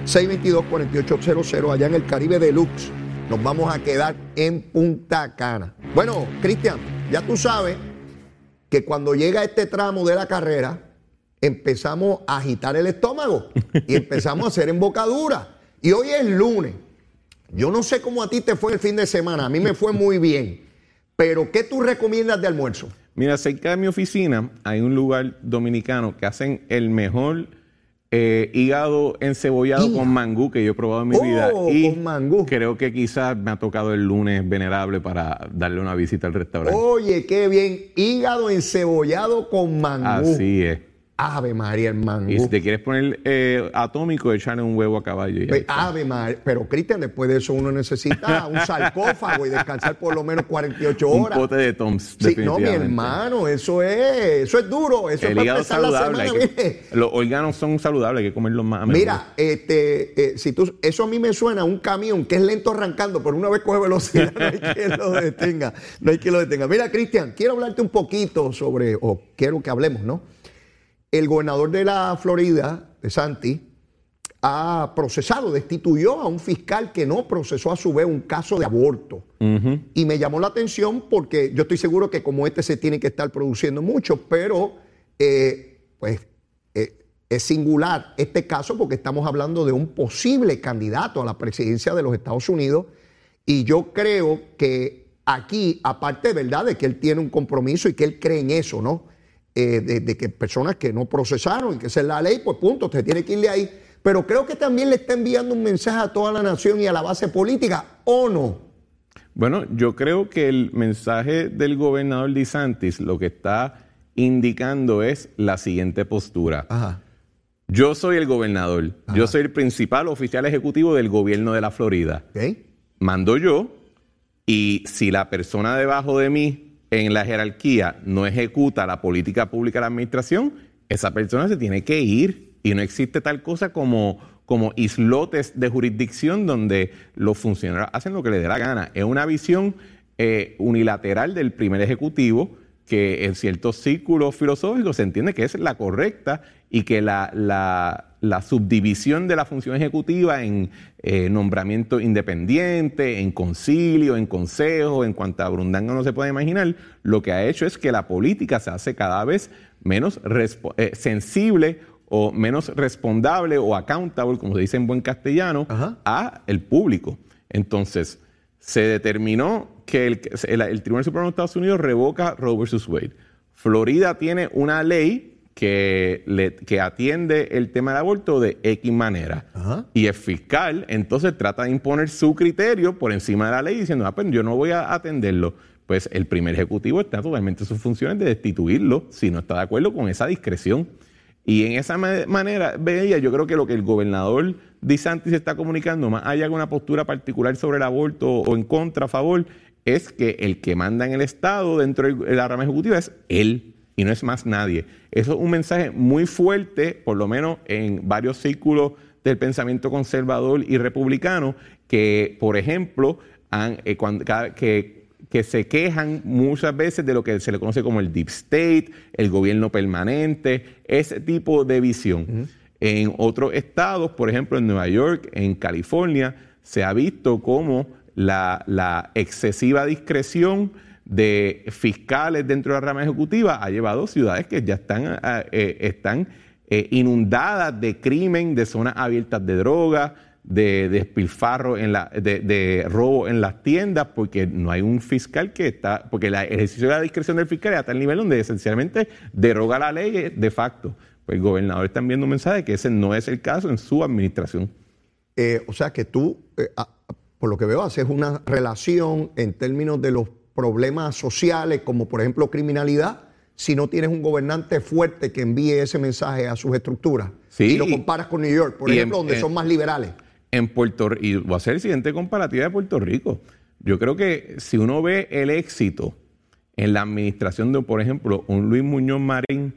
622-4800, allá en el Caribe Deluxe. Nos vamos a quedar en Punta Cana. Bueno, Cristian, ya tú sabes que cuando llega este tramo de la carrera, empezamos a agitar el estómago y empezamos a hacer embocadura. Y hoy es lunes. Yo no sé cómo a ti te fue el fin de semana, a mí me fue muy bien. Pero, ¿qué tú recomiendas de almuerzo? Mira, cerca de mi oficina hay un lugar dominicano que hacen el mejor eh, hígado encebollado con mangú que yo he probado en mi vida. Oh, y con mangú. Creo que quizás me ha tocado el lunes venerable para darle una visita al restaurante. Oye, qué bien. Hígado encebollado con mangú. Así es. Ave María, hermano. Y si te quieres poner eh, atómico, echarle un huevo a caballo. Ave María. Pero, Cristian, después de eso uno necesita un sarcófago y descansar por lo menos 48 horas. Un pote de Toms, sí, No, mi hermano, eso es, eso es duro. Eso El es para la semana. los órganos son saludables, hay que comerlos más a Mira, este, eh, si tú, eso a mí me suena a un camión que es lento arrancando, pero una vez coge velocidad no hay quien lo detenga. No hay quien lo detenga. Mira, Cristian, quiero hablarte un poquito sobre, o quiero que hablemos, ¿no? El gobernador de la Florida, de Santi, ha procesado, destituyó a un fiscal que no procesó a su vez un caso de aborto. Y me llamó la atención porque yo estoy seguro que como este se tiene que estar produciendo mucho, pero eh, pues eh, es singular este caso porque estamos hablando de un posible candidato a la presidencia de los Estados Unidos y yo creo que aquí, aparte, ¿verdad?, de que él tiene un compromiso y que él cree en eso, ¿no? Eh, de, que personas que no procesaron y que esa es la ley, pues punto, usted tiene que irle ahí. Pero creo que también le está enviando un mensaje a toda la nación y a la base política, ¿o no? Bueno, yo creo que el mensaje del gobernador DeSantis lo que está indicando es la siguiente postura. Yo soy el gobernador, yo soy el principal oficial ejecutivo del gobierno de la Florida. Mando yo y si la persona debajo de mí en la jerarquía no ejecuta la política pública de la administración, esa persona se tiene que ir. Y no existe tal cosa como, como islotes de jurisdicción donde los funcionarios hacen lo que les dé la gana. Es una visión eh, unilateral del primer ejecutivo que en ciertos círculos filosóficos se entiende que es la correcta y que la, la, subdivisión de la función ejecutiva en eh, nombramiento independiente, en concilio, en consejo, en cuanta brundanga no se puede imaginar, lo que ha hecho es que la política se hace cada vez menos eh, sensible o menos respondable o accountable, como se dice en buen castellano, a el público. Entonces, se determinó que el, Tribunal Supremo de Estados Unidos revoca Roe versus Wade. Florida tiene una ley que, le, que atiende el tema del aborto de X manera. Y el fiscal entonces trata de imponer su criterio por encima de la ley diciendo, ah, pues yo no voy a atenderlo. Pues el primer ejecutivo está totalmente en sus funciones de destituirlo si no está de acuerdo con esa discreción. Y en esa manera, veía, yo creo que lo que el gobernador DeSantis está comunicando, más allá de una postura particular sobre el aborto o en contra, a favor, es que el que manda en el Estado dentro de la rama ejecutiva es él y no es más nadie. Eso es un mensaje muy fuerte, por lo menos en varios círculos del pensamiento conservador y republicano, que, por ejemplo, han, eh, que, que se quejan muchas veces de lo que se le conoce como el deep state, el gobierno permanente, ese tipo de visión. En otros estados, por ejemplo en Nueva York, en California, se ha visto como la, excesiva discreción de fiscales dentro de la rama ejecutiva ha llevado ciudades que ya están, eh, eh, están eh, inundadas de crimen, de zonas abiertas de droga, de despilfarro, en la, de, robo en las tiendas, porque no hay un fiscal que está, porque el ejercicio de la discreción del fiscal está al nivel donde esencialmente deroga la ley de facto. Pues el gobernador está enviando un mensaje de que ese no es el caso en su administración. o sea que tú, por lo que veo, haces una relación en términos de los problemas sociales, como por ejemplo criminalidad, si no tienes un gobernante fuerte que envíe ese mensaje a sus estructuras. Sí, y lo comparas con New York, por ejemplo, donde son más liberales. En Puerto Rico, y voy a hacer el siguiente comparativa de Puerto Rico. Yo creo que si uno ve el éxito en la administración de, por ejemplo, un Luis Muñoz Marín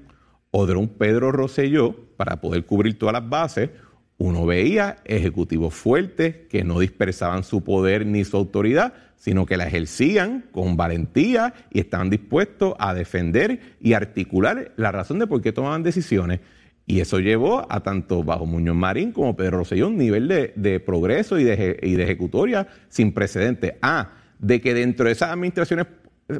o de un Pedro Rosselló, para poder cubrir todas las bases, uno veía ejecutivos fuertes que no dispersaban su poder ni su autoridad, sino que la ejercían con valentía y estaban dispuestos a defender y articular la razón de por qué tomaban decisiones. Y eso llevó a tanto bajo Muñoz Marín como Pedro Rosselló un nivel de, progreso y de, ejecutoria sin precedentes. Ah, de que dentro de esas administraciones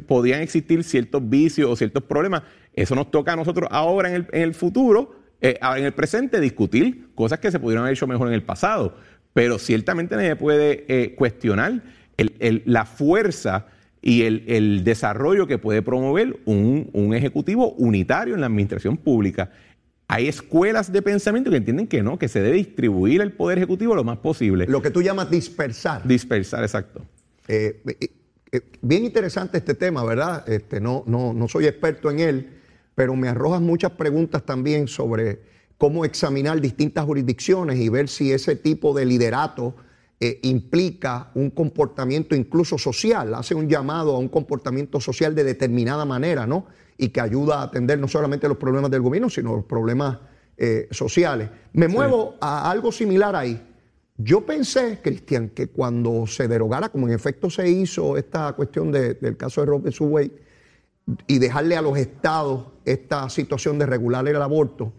podían existir ciertos vicios o ciertos problemas, eso nos toca a nosotros ahora en el futuro eh, en el presente discutir cosas que se pudieron haber hecho mejor en el pasado, pero ciertamente nadie puede eh, cuestionar la fuerza y el, desarrollo que puede promover un, ejecutivo unitario en la administración pública. Hay escuelas de pensamiento que entienden que no, que se debe distribuir el poder ejecutivo lo más posible. Lo que tú llamas dispersar. Dispersar, exacto. Eh, bien interesante este tema, ¿verdad? Este, no, no, no soy experto en él, pero me arrojas muchas preguntas también sobre cómo examinar distintas jurisdicciones y ver si ese tipo de liderato eh, implica un comportamiento incluso social, hace un llamado a un comportamiento social de determinada manera, ¿no? Y que ayuda a atender no solamente los problemas del gobierno, sino los problemas eh, sociales. Me muevo a algo similar ahí. Yo pensé, Cristian, que cuando se derogara, como en efecto se hizo esta cuestión del caso de Robert Wade, y dejarle a los estados esta situación de regular el aborto,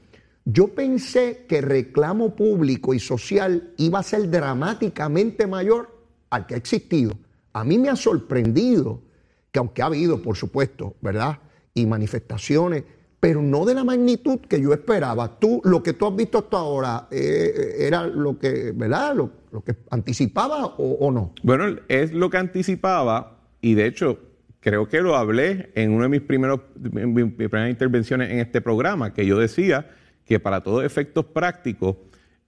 yo pensé que el reclamo público y social iba a ser dramáticamente mayor al que ha existido. A mí me ha sorprendido que aunque ha habido, por supuesto, ¿verdad? Y manifestaciones, pero no de la magnitud que yo esperaba. Tú, lo que tú has visto hasta ahora, eh, ¿era lo que, ¿verdad? Lo, que anticipaba o no? Bueno, es lo que anticipaba y de hecho creo que lo hablé en una de mis, primeros, mis primeras intervenciones en este programa, que yo decía que para todos efectos prácticos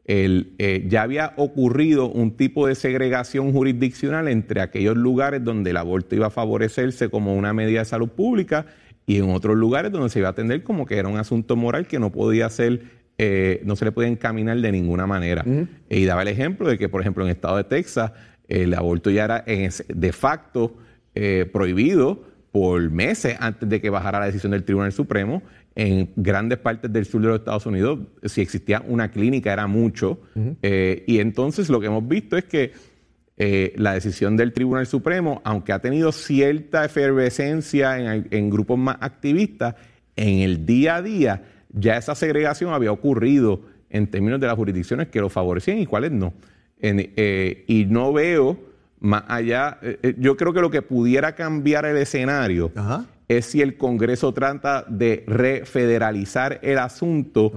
eh, ya había ocurrido un tipo de segregación jurisdiccional entre aquellos lugares donde el aborto iba a favorecerse como una medida de salud pública y en otros lugares donde se iba a atender como que era un asunto moral que no podía ser, eh, no se le podía encaminar de ninguna manera. Y daba el ejemplo de que, por ejemplo, en el estado de Texas, el aborto ya era de facto eh, prohibido por meses antes de que bajara la decisión del Tribunal Supremo. En grandes partes del sur de los Estados Unidos, si existía una clínica era mucho. Eh, y entonces lo que hemos visto es que eh, la decisión del Tribunal Supremo, aunque ha tenido cierta efervescencia en, grupos más activistas, en el día a día ya esa segregación había ocurrido en términos de las jurisdicciones que lo favorecían y cuáles no. Eh, y no veo más allá, eh, yo creo que lo que pudiera cambiar el escenario es si el Congreso trata de refederalizar el asunto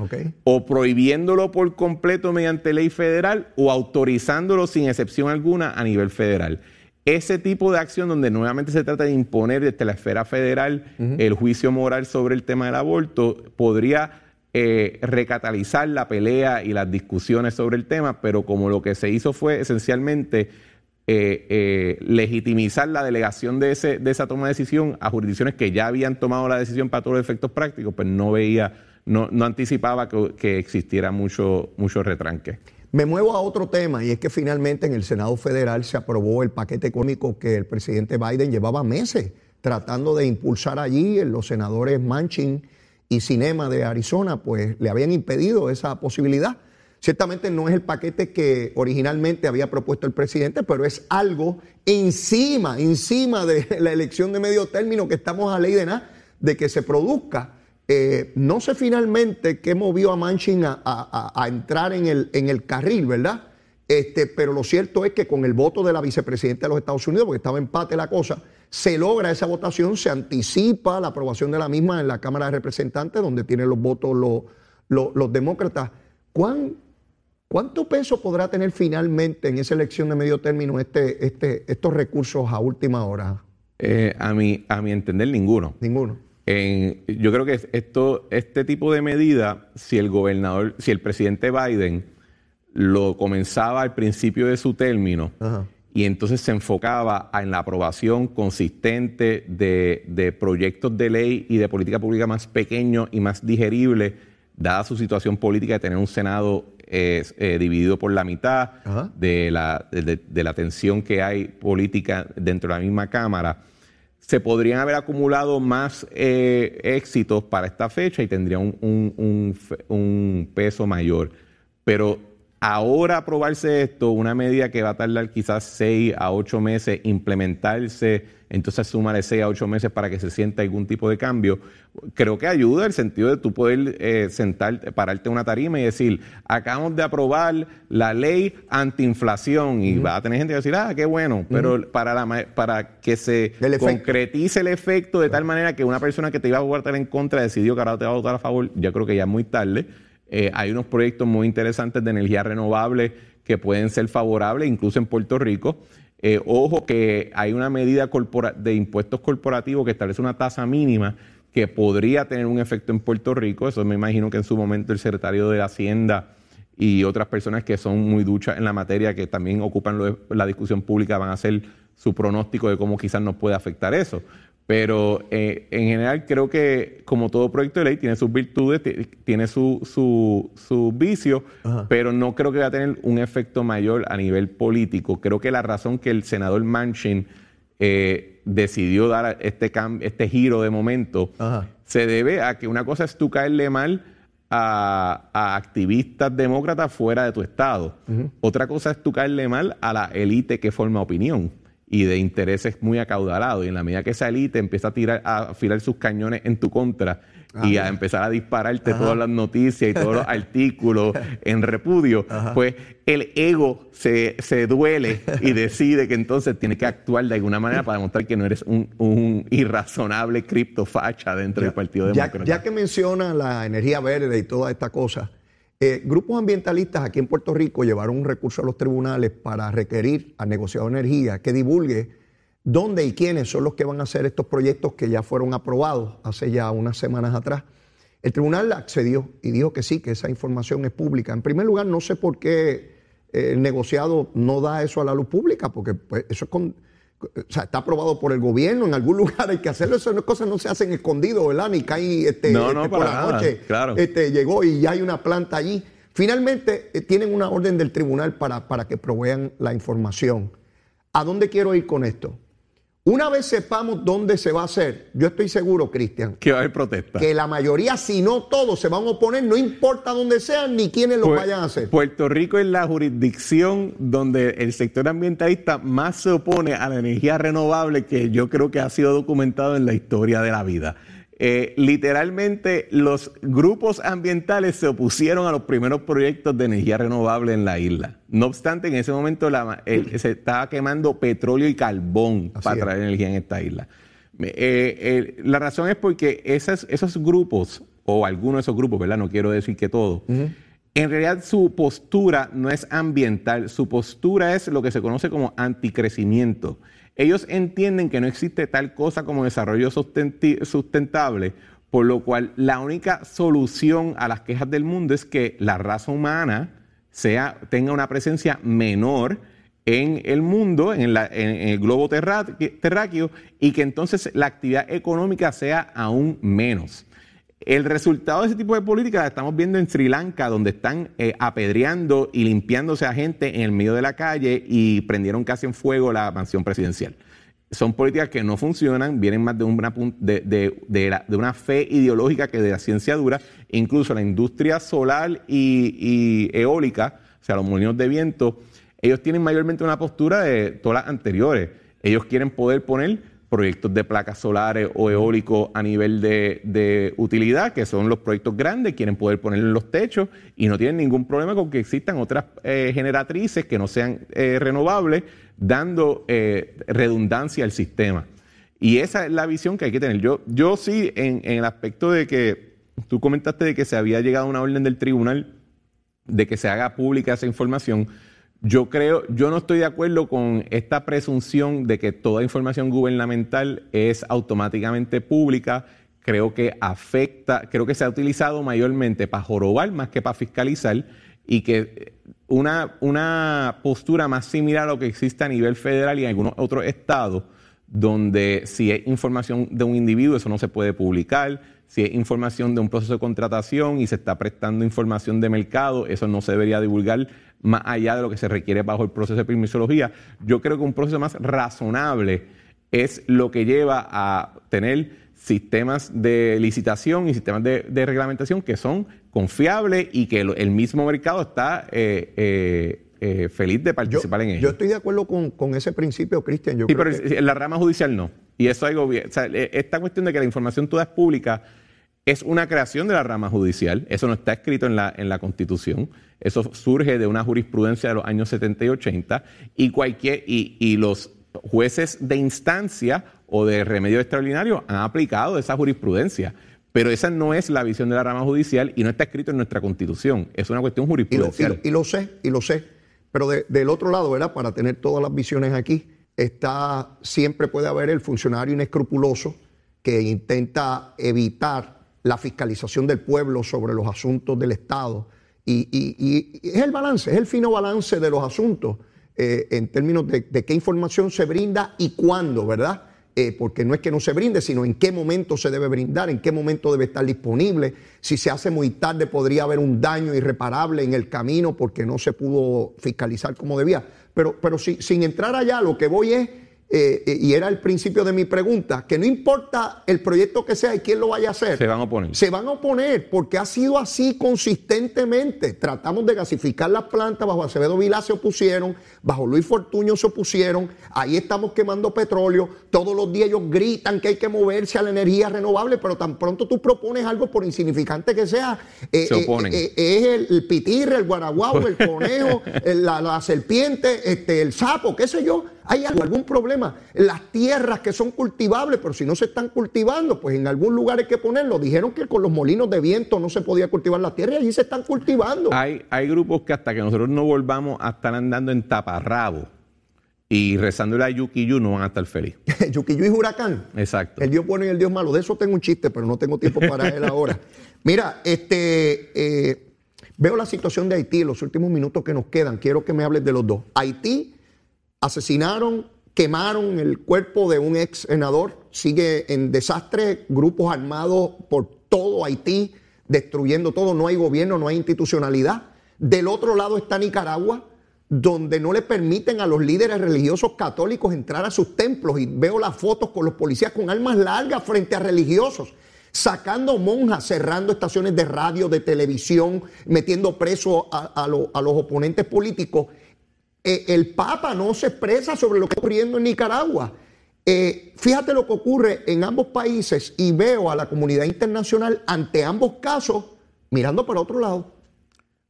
o prohibiéndolo por completo mediante ley federal o autorizándolo sin excepción alguna a nivel federal. Ese tipo de acción donde nuevamente se trata de imponer desde la esfera federal el juicio moral sobre el tema del aborto podría eh, recatalizar la pelea y las discusiones sobre el tema, pero como lo que se hizo fue esencialmente eh, eh, legitimizar la delegación de, ese, de esa toma de decisión a jurisdicciones que ya habían tomado la decisión para todos los efectos prácticos, pues no veía, no, no anticipaba que, existiera mucho, mucho retranque. Me muevo a otro tema y es que finalmente en el Senado Federal se aprobó el paquete económico que el presidente Biden llevaba meses tratando de impulsar allí. Los senadores Manchin y Cinema de Arizona pues le habían impedido esa posibilidad. Ciertamente no es el paquete que originalmente había propuesto el presidente, pero es algo encima, encima de la elección de medio término que estamos a ley de nada, de que se produzca. Eh, no sé finalmente qué movió a Manchin a, entrar en el, en el carril, ¿verdad? Este, pero lo cierto es que con el voto de la vicepresidenta de los Estados Unidos, porque estaba empate la cosa, se logra esa votación, se anticipa la aprobación de la misma en la Cámara de Representantes, donde tienen los votos los, los, los demócratas. ¿Cuán ¿Cuánto peso podrá tener finalmente en esa elección de medio término este, este, estos recursos a última hora? Eh, a, mi, a mi entender, ninguno. Ninguno. yo creo que esto, este tipo de medida, si el gobernador, si el presidente Biden lo comenzaba al principio de su término y entonces se enfocaba en la aprobación consistente de, de proyectos de ley y de política pública más pequeños y más digeribles, dada su situación política de tener un Senado es eh, dividido por la mitad de la, de, la tensión que hay política dentro de la misma Cámara, se podrían haber acumulado más eh, éxitos para esta fecha y tendría un, un, un, peso mayor. Pero ahora aprobarse esto, una medida que va a tardar quizás seis a ocho meses implementarse, entonces sumarle seis a ocho meses para que se sienta algún tipo de cambio, creo que ayuda el sentido de tú poder eh, sentarte, pararte una tarima y decir, acabamos de aprobar la ley antiinflación y va a tener gente que decir, ah, qué bueno, pero para, la, para que se concretice el efecto de tal manera que una persona que te iba a votar en contra decidió que ahora te va a votar a favor, yo creo que ya es muy tarde. Eh, hay unos proyectos muy interesantes de energía renovable que pueden ser favorables, incluso en Puerto Rico. Eh, ojo que hay una medida de impuestos corporativos que establece una tasa mínima que podría tener un efecto en Puerto Rico. Eso me imagino que en su momento el secretario de Hacienda y otras personas que son muy duchas en la materia, que también ocupan la discusión pública, van a hacer su pronóstico de cómo quizás nos puede afectar eso. Pero eh, en general creo que como todo proyecto de ley tiene sus virtudes, tiene sus su, su vicios, pero no creo que va a tener un efecto mayor a nivel político. Creo que la razón que el senador Manchin eh, decidió dar este, este giro de momento se debe a que una cosa es tú caerle mal a, activistas demócratas fuera de tu estado. Otra cosa es tú caerle mal a la élite que forma opinión y de intereses muy acaudalados. Y en la medida que esa élite empieza a tirar, a afilar sus cañones en tu contra y a empezar a dispararte todas las noticias y todos los artículos en repudio, pues el ego se, duele y decide que entonces tiene que actuar de alguna manera para demostrar que no eres un, irrazonable criptofacha dentro del Partido Demócrata. Ya, que menciona la energía verde y toda esta cosa, eh, grupos ambientalistas aquí en Puerto Rico llevaron un recurso a los tribunales para requerir al negociado de energía que divulgue dónde y quiénes son los que van a hacer estos proyectos que ya fueron aprobados hace ya unas semanas atrás. El tribunal accedió y dijo que sí, que esa información es pública. En primer lugar, no sé por qué el negociado no da eso a la luz pública, porque pues, eso es con, o sea, está aprobado por el gobierno, en algún lugar hay que hacerlo, esas cosas no se hacen escondido, ¿verdad? Ni cae este, este por la noche, claro. este, llegó y ya hay una planta allí. Finalmente eh, tienen una orden del tribunal para, para que provean la información. ¿A dónde quiero ir con esto? Una vez sepamos dónde se va a hacer, yo estoy seguro, Cristian, que va a haber protesta. Que la mayoría, si no todos, se van a oponer, no importa dónde sean ni quiénes lo vayan a hacer. Puerto Rico es la jurisdicción donde el sector ambientalista más se opone a la energía renovable que yo creo que ha sido documentado en la historia de la vida. Eh, literalmente los grupos ambientales se opusieron a los primeros proyectos de energía renovable en la isla. No obstante, en ese momento se estaba quemando petróleo y carbón para traer energía en esta isla. Eh, la razón es porque esos grupos, o algunos de esos grupos, ¿verdad? No quiero decir que todos, en realidad su postura no es ambiental, su postura es lo que se conoce como anticrecimiento. Ellos entienden que no existe tal cosa como desarrollo sustentable, por lo cual la única solución a las quejas del mundo es que la raza humana sea, tenga una presencia menor en el mundo, en, el globo terráqueo, y que entonces la actividad económica sea aún menos. El resultado de ese tipo de políticas estamos viendo en Sri Lanka, donde están eh, apedreando y limpiándose a gente en el medio de la calle y prendieron casi en fuego la mansión presidencial. Son políticas que no funcionan, vienen más de una, de, una fe ideológica que de la ciencia dura. Incluso la industria solar y, eólica, o sea, los molinos de viento, ellos tienen mayormente una postura de todas las anteriores. Ellos quieren poder poner proyectos de placas solares o eólicos a nivel de, utilidad, que son los proyectos grandes, quieren poder poner en los techos y no tienen ningún problema con que existan otras eh, generatrices que no sean eh, renovables, dando eh, redundancia al sistema. Y esa es la visión que hay que tener. Yo, yo sí, en, en el aspecto de que tú comentaste de que se había llegado a una orden del tribunal de que se haga pública esa información, yo creo, yo no estoy de acuerdo con esta presunción de que toda información gubernamental es automáticamente pública. Creo que afecta, creo que se ha utilizado mayormente para jorobar más que para fiscalizar y que una, una postura más similar a lo que existe a nivel federal y en algunos otros estados, donde si es información de un individuo, eso no se puede publicar si es información de un proceso de contratación y se está prestando información de mercado, eso no se debería divulgar más allá de lo que se requiere bajo el proceso de permisología. Yo creo que un proceso más razonable es lo que lleva a tener sistemas de licitación y sistemas de, reglamentación que son confiables y que el mismo mercado está eh, eh, eh, feliz de participar en ello. Yo estoy de acuerdo con, ese principio, Cristian. Sí, pero en la rama judicial no. Y eso hay gobierno. Sea, esta cuestión de que la información toda es pública es una creación de la rama judicial, eso no está escrito en la, en la Constitución, eso surge de una jurisprudencia de los años 70 y 80 y, cualquier, y, los jueces de instancia o de remedio extraordinario han aplicado esa jurisprudencia. Pero esa no es la visión de la rama judicial y no está escrito en nuestra constitución. Es una cuestión jurisprudencial. Y lo, sé, y lo sé. Pero del otro lado, ¿verdad? Para tener todas las visiones aquí, está, siempre puede haber el funcionario inescrupuloso que intenta evitar la fiscalización del pueblo sobre los asuntos del Estado. Y, es el balance, es el fino balance de los asuntos eh, en términos de, qué información se brinda y cuándo, ¿verdad? Eh, porque no es que no se brinde, sino en qué momento se debe brindar, en qué momento debe estar disponible. Si se hace muy tarde podría haber un daño irreparable en el camino porque no se pudo fiscalizar como debía. Pero, pero sin entrar allá, lo que voy es eh, eh, y era el principio de mi pregunta, que no importa el proyecto que sea y quién lo vaya a hacer. Se van a oponer. Se van a oponer porque ha sido así consistentemente. Tratamos de gasificar las plantas, bajo Acevedo Vilá se opusieron, bajo Luis Fortuño se opusieron, ahí estamos quemando petróleo, todos los días ellos gritan que hay que moverse a la energía renovable, pero tan pronto tú propones algo por insignificante que sea, eh, se oponen. es el, pitirre, el guaraguao, el conejo, la, la, serpiente, este, el sapo, qué sé yo hay algún problema. Las tierras que son cultivables, pero si no se están cultivando, pues en algún lugar hay que ponerlo. Dijeron que con los molinos de viento no se podía cultivar la tierra y allí se están cultivando. Hay, hay grupos que hasta que nosotros no volvamos a estar andando en taparrabo y rezándole a Yukiyu no van a estar felices. Yukiyu y Huracán. Exacto. El Dios bueno y el Dios malo. De eso tengo un chiste, pero no tengo tiempo para él ahora. Mira, este, eh, veo la situación de Haití en los últimos minutos que nos quedan. Quiero que me hables de los dos. Haití asesinaron, quemaron el cuerpo de un ex senador, sigue en desastre, grupos armados por todo Haití, destruyendo todo, no hay gobierno, no hay institucionalidad. Del otro lado está Nicaragua, donde no le permiten a los líderes religiosos católicos entrar a sus templos y veo las fotos con los policías con armas largas frente a religiosos, sacando monjas, cerrando estaciones de radio, de televisión, metiendo presos a, los oponentes políticos. Eh, el Papa no se expresa sobre lo que está ocurriendo en Nicaragua. Eh, fíjate lo que ocurre en ambos países y veo a la comunidad internacional ante ambos casos mirando para otro lado.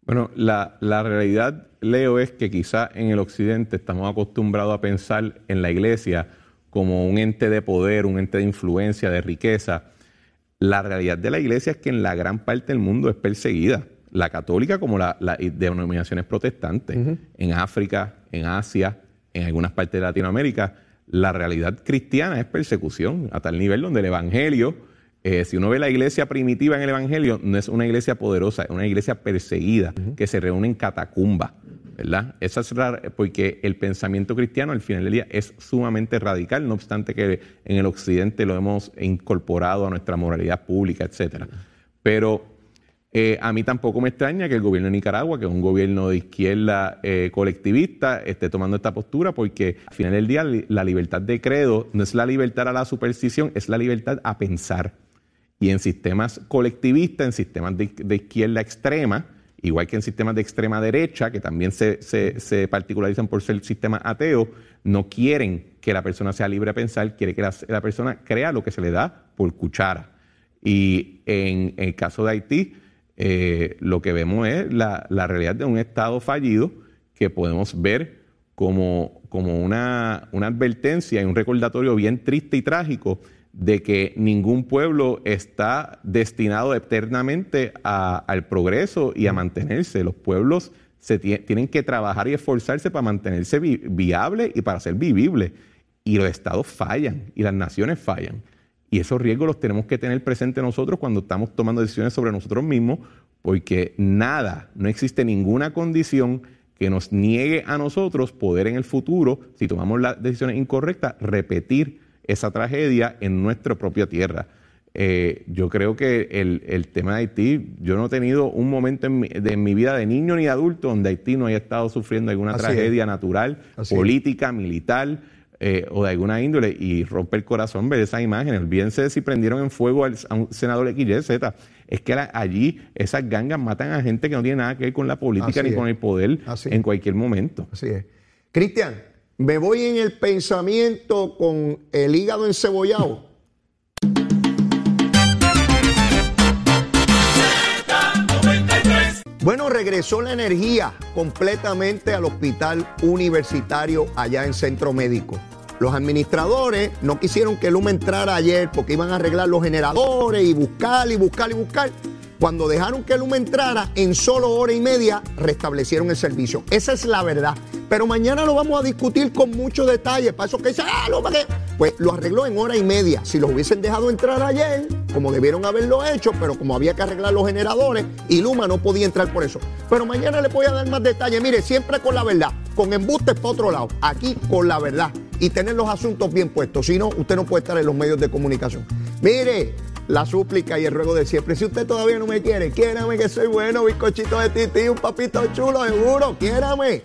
Bueno, la, realidad, Leo, es que quizá en el occidente estamos acostumbrados a pensar en la iglesia como un ente de poder, un ente de influencia, de riqueza. La realidad de la iglesia es que en la gran parte del mundo es perseguida, la católica como la, de denominaciones protestantes. En África, en Asia, en algunas partes de Latinoamérica, la realidad cristiana es persecución, a tal nivel donde el Evangelio eh, si uno ve la iglesia primitiva en el Evangelio, no es una iglesia poderosa, es una iglesia perseguida, que se reúne en catacumba, ¿verdad? Esa es porque el pensamiento cristiano al final del día es sumamente radical, no obstante que en el occidente lo hemos incorporado a nuestra moralidad pública, etcétera. Pero eh, a mí tampoco me extraña que el gobierno de Nicaragua, que es un gobierno de izquierda eh, colectivista, esté tomando esta postura porque al final del día la libertad de credo no es la libertad a la superstición, es la libertad a pensar. Y en sistemas colectivistas, en sistemas de, izquierda extrema, igual que en sistemas de extrema derecha, que también se, particularizan por ser sistema ateo, no quieren que la persona sea libre de pensar, quiere que la, persona crea lo que se le da por cuchara. Y en, el caso de Haití, eh, lo que vemos es la, realidad de un Estado fallido que podemos ver como, como una, una advertencia y un recordatorio bien triste y trágico de que ningún pueblo está destinado eternamente al progreso y a mantenerse. Los pueblos se tienen que trabajar y esforzarse para mantenerse viable y para ser vivibles. Y los estados fallan y las naciones fallan. Y esos riesgos los tenemos que tener presentes nosotros cuando estamos tomando decisiones sobre nosotros mismos, porque nada, no existe ninguna condición que nos niegue a nosotros poder en el futuro, si tomamos las decisiones incorrectas, repetir esa tragedia en nuestra propia tierra. Eh, yo creo que el, tema de Haití, yo no he tenido un momento en mi, de, mi vida de niño ni de adulto donde Haití no haya estado sufriendo alguna tragedia natural, política, militar eh, o de alguna índole y rompe el corazón ver esas imágenes. Olvídense de si prendieron en fuego a un senador XYZ. Es que allí esas gangas matan a gente que no tiene nada que ver con la política ni con el poder en cualquier momento. Así es. Cristian, me voy en el pensamiento con el hígado encebollado. Bueno, regresó la energía completamente al hospital universitario allá en Centro Médico. Los administradores no quisieron que Luma entrara ayer porque iban a arreglar los generadores y buscar y buscar y buscar. Cuando dejaron que Luma entrara, en solo hora y media restablecieron el servicio. Esa es la verdad. Pero mañana lo vamos a discutir con mucho detalle. Para eso que dice, ah, Luma, ¿qué? Pues lo arregló en hora y media. Si los hubiesen dejado entrar ayer, como debieron haberlo hecho, pero como había que arreglar los generadores y Luma no podía entrar por eso. Pero mañana le voy a dar más detalle. Mire, siempre con la verdad, con embustes para otro lado. Aquí con la verdad y tener los asuntos bien puestos. Si no, usted no puede estar en los medios de comunicación. Mire, la súplica y el ruego de siempre. Si usted todavía no me quiere, quiérame que soy bueno, bizcochito de titi, un papito chulo, seguro, quiérame.